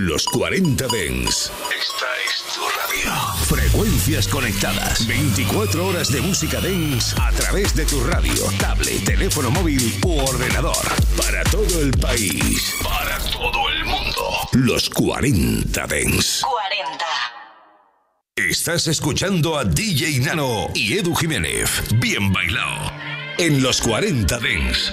Los 40 Dens. Esta es tu radio. Frecuencias conectadas. 24 horas de música Dens a través de tu radio, tablet, teléfono móvil u ordenador. Para todo el país. Para todo el mundo. Los 40 Dens. 40. Estás escuchando a DJ Nano y Edu Jiménez. Bien bailado. En los 40 Dens.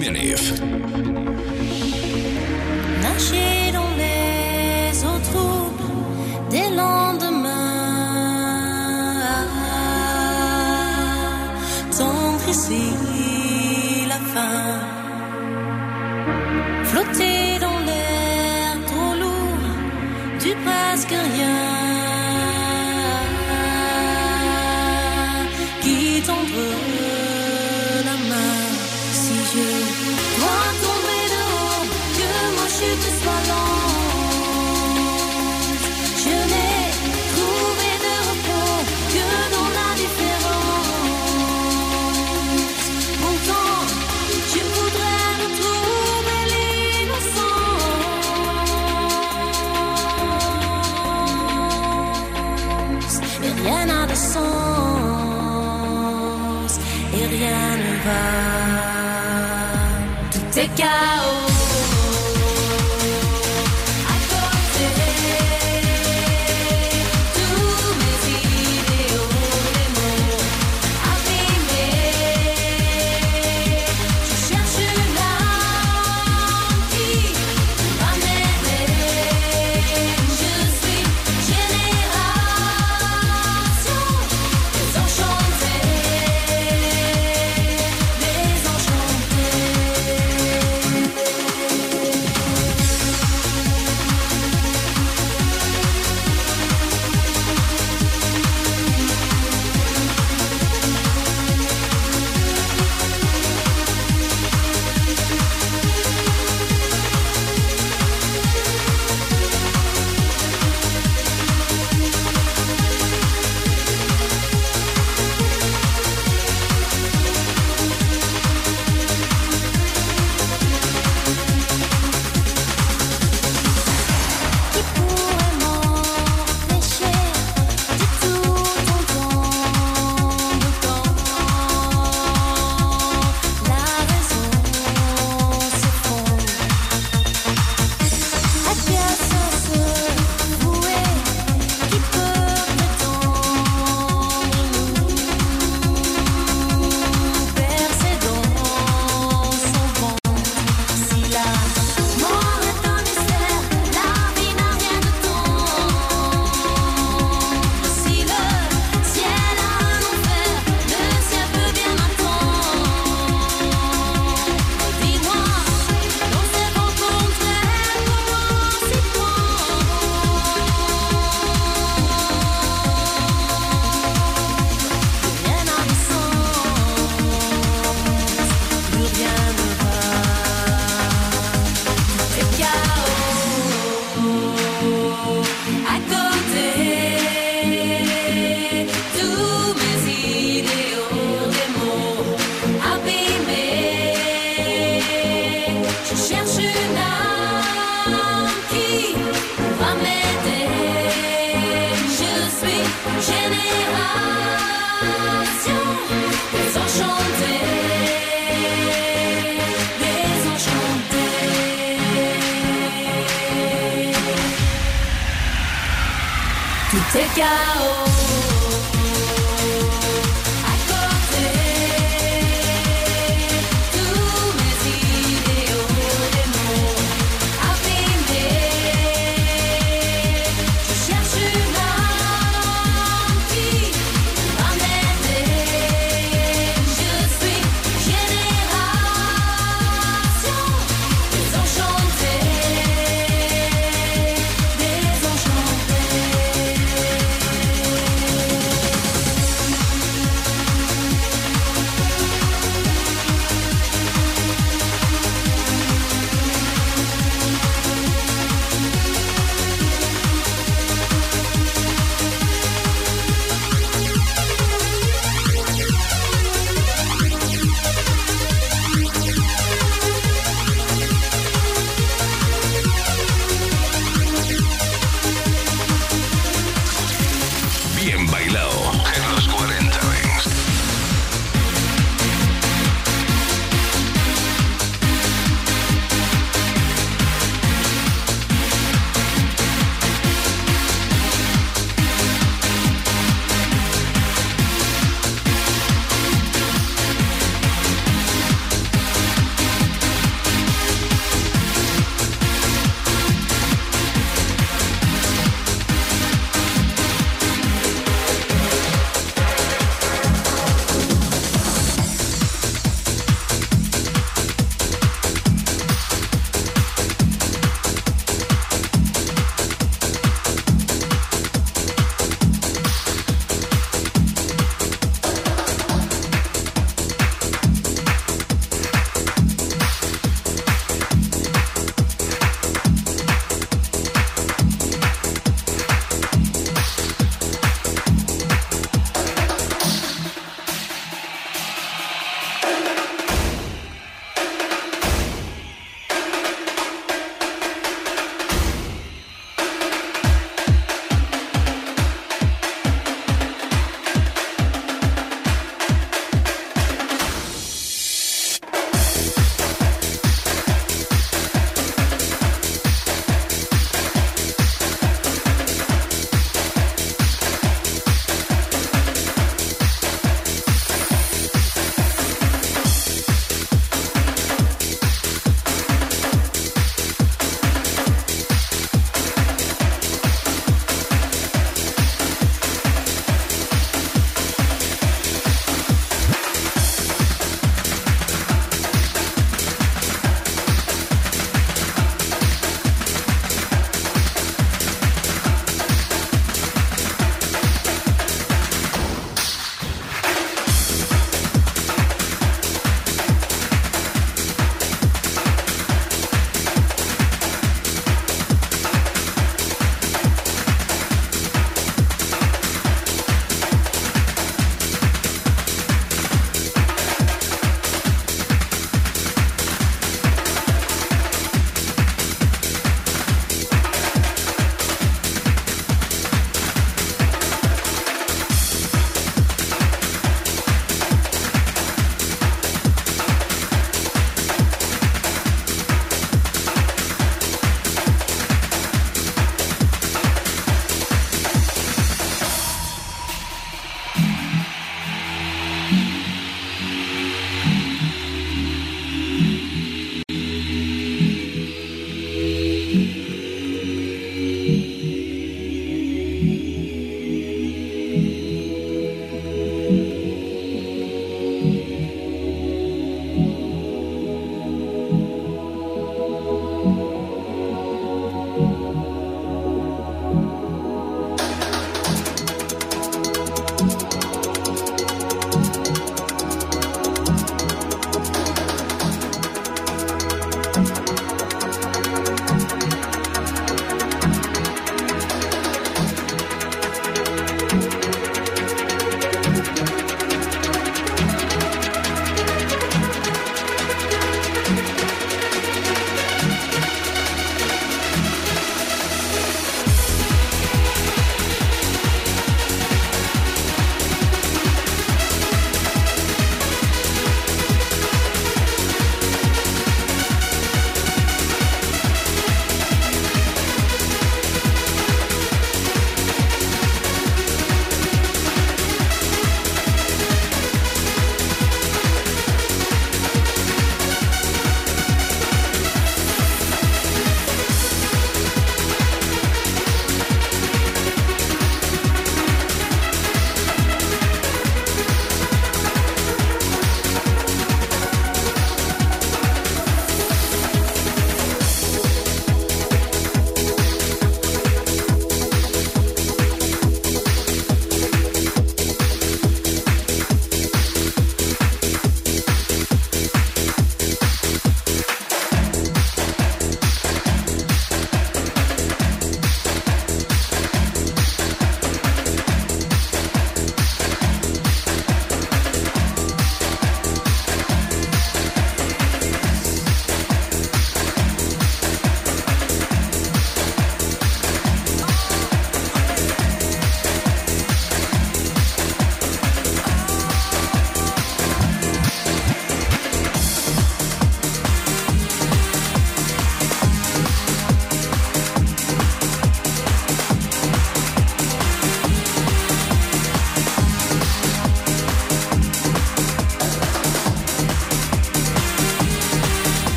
Тимирев. Наши blackout.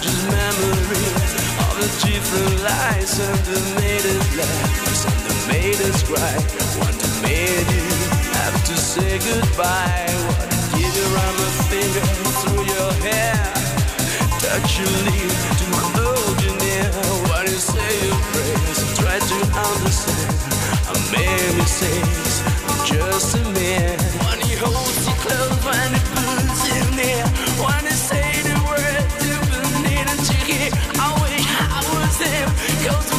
just memories of the different lies and the made us laugh and the made us cry. One that made you have to say goodbye. What give you around my finger through your hair, touch your knee to my you near. What you say your prayers, try to understand. I made mistakes, I'm just a man. When he holds you close when he puts. goes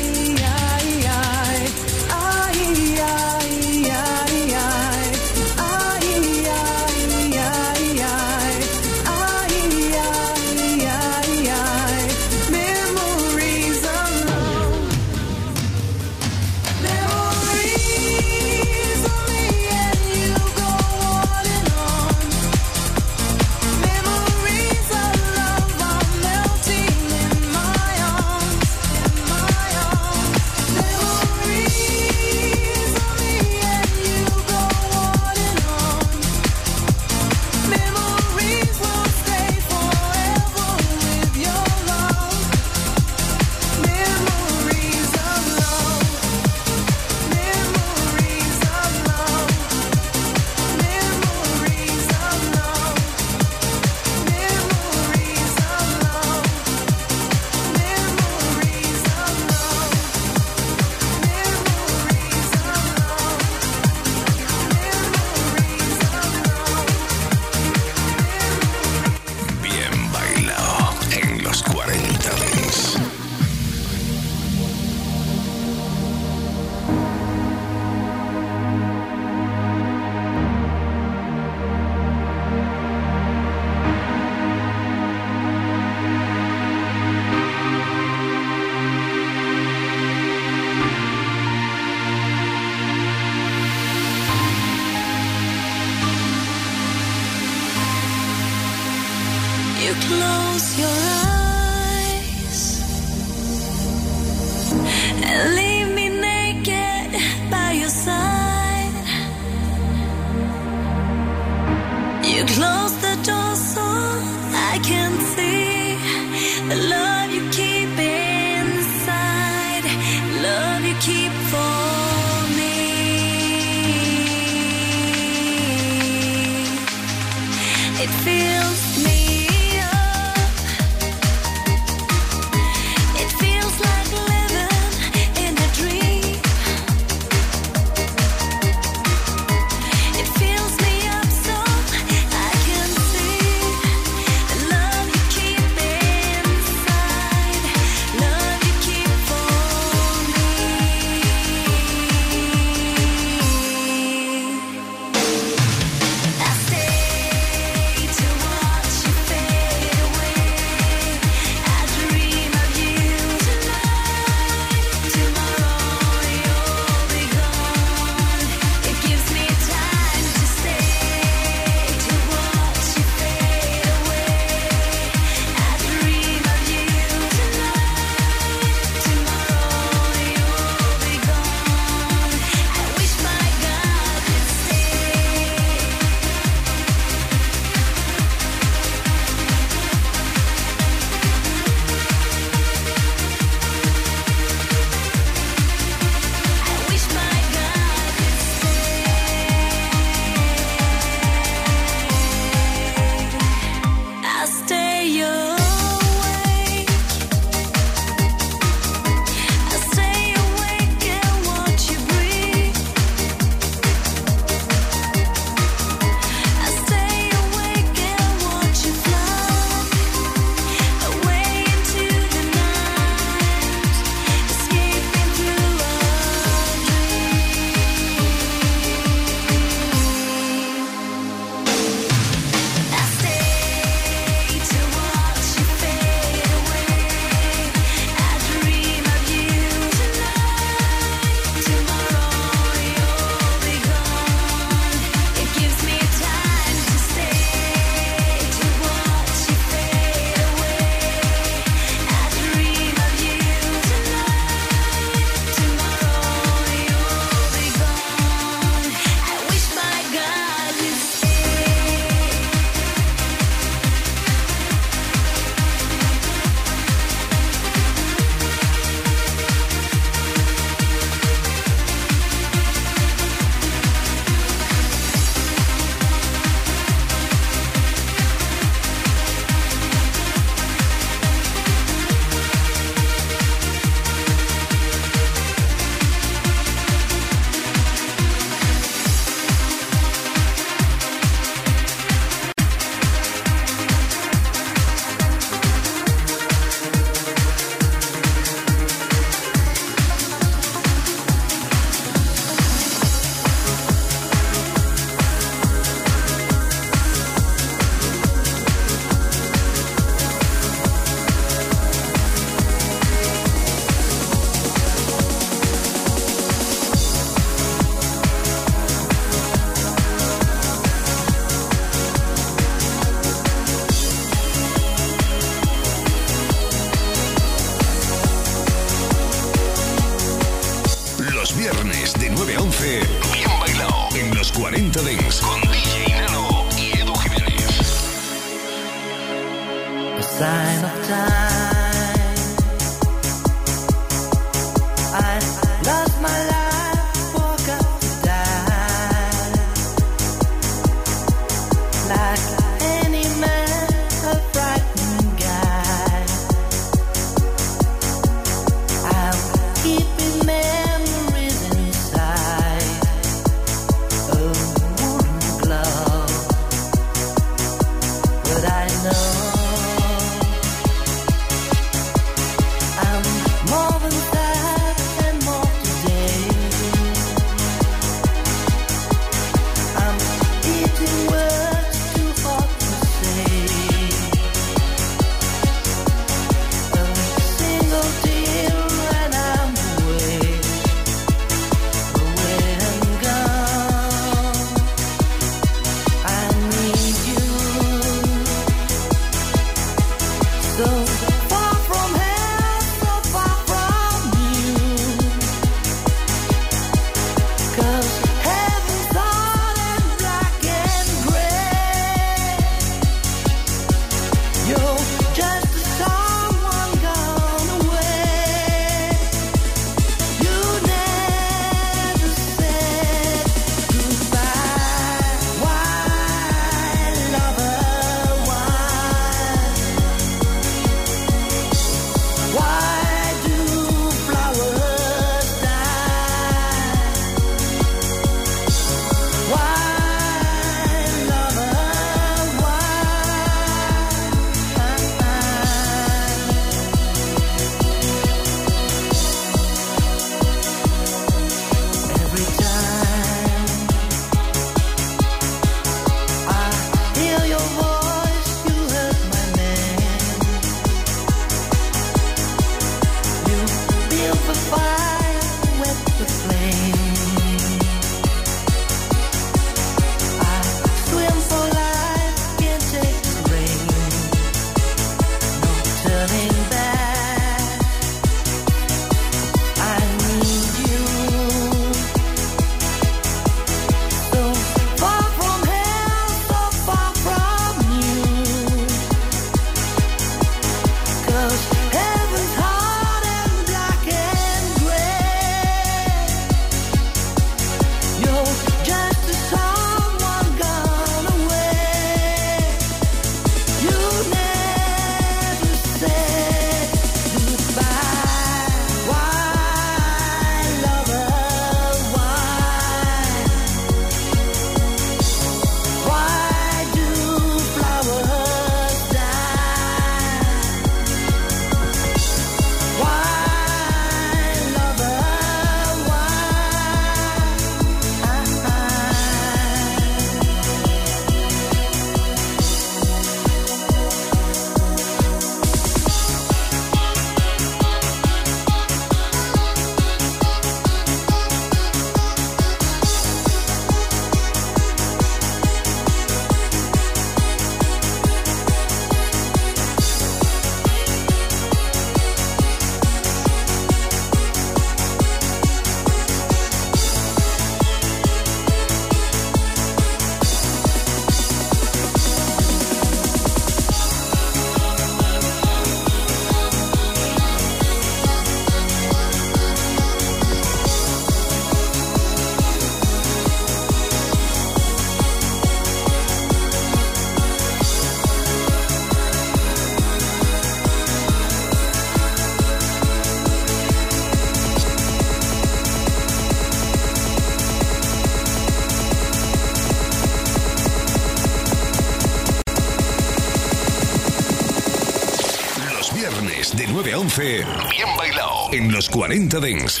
los 40 Dengs.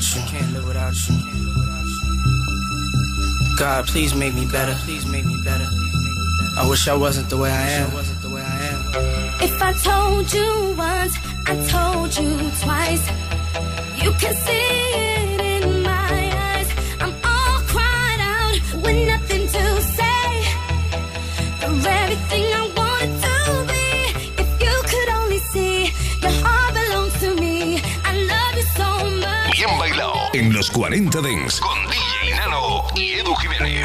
without you. Can't live without you. God, please make me better. Please make me better. I wish I wasn't the way I am. If I told you once, I told you twice. You can see it. 40 Dents con DJ Nano y Edu Jiménez.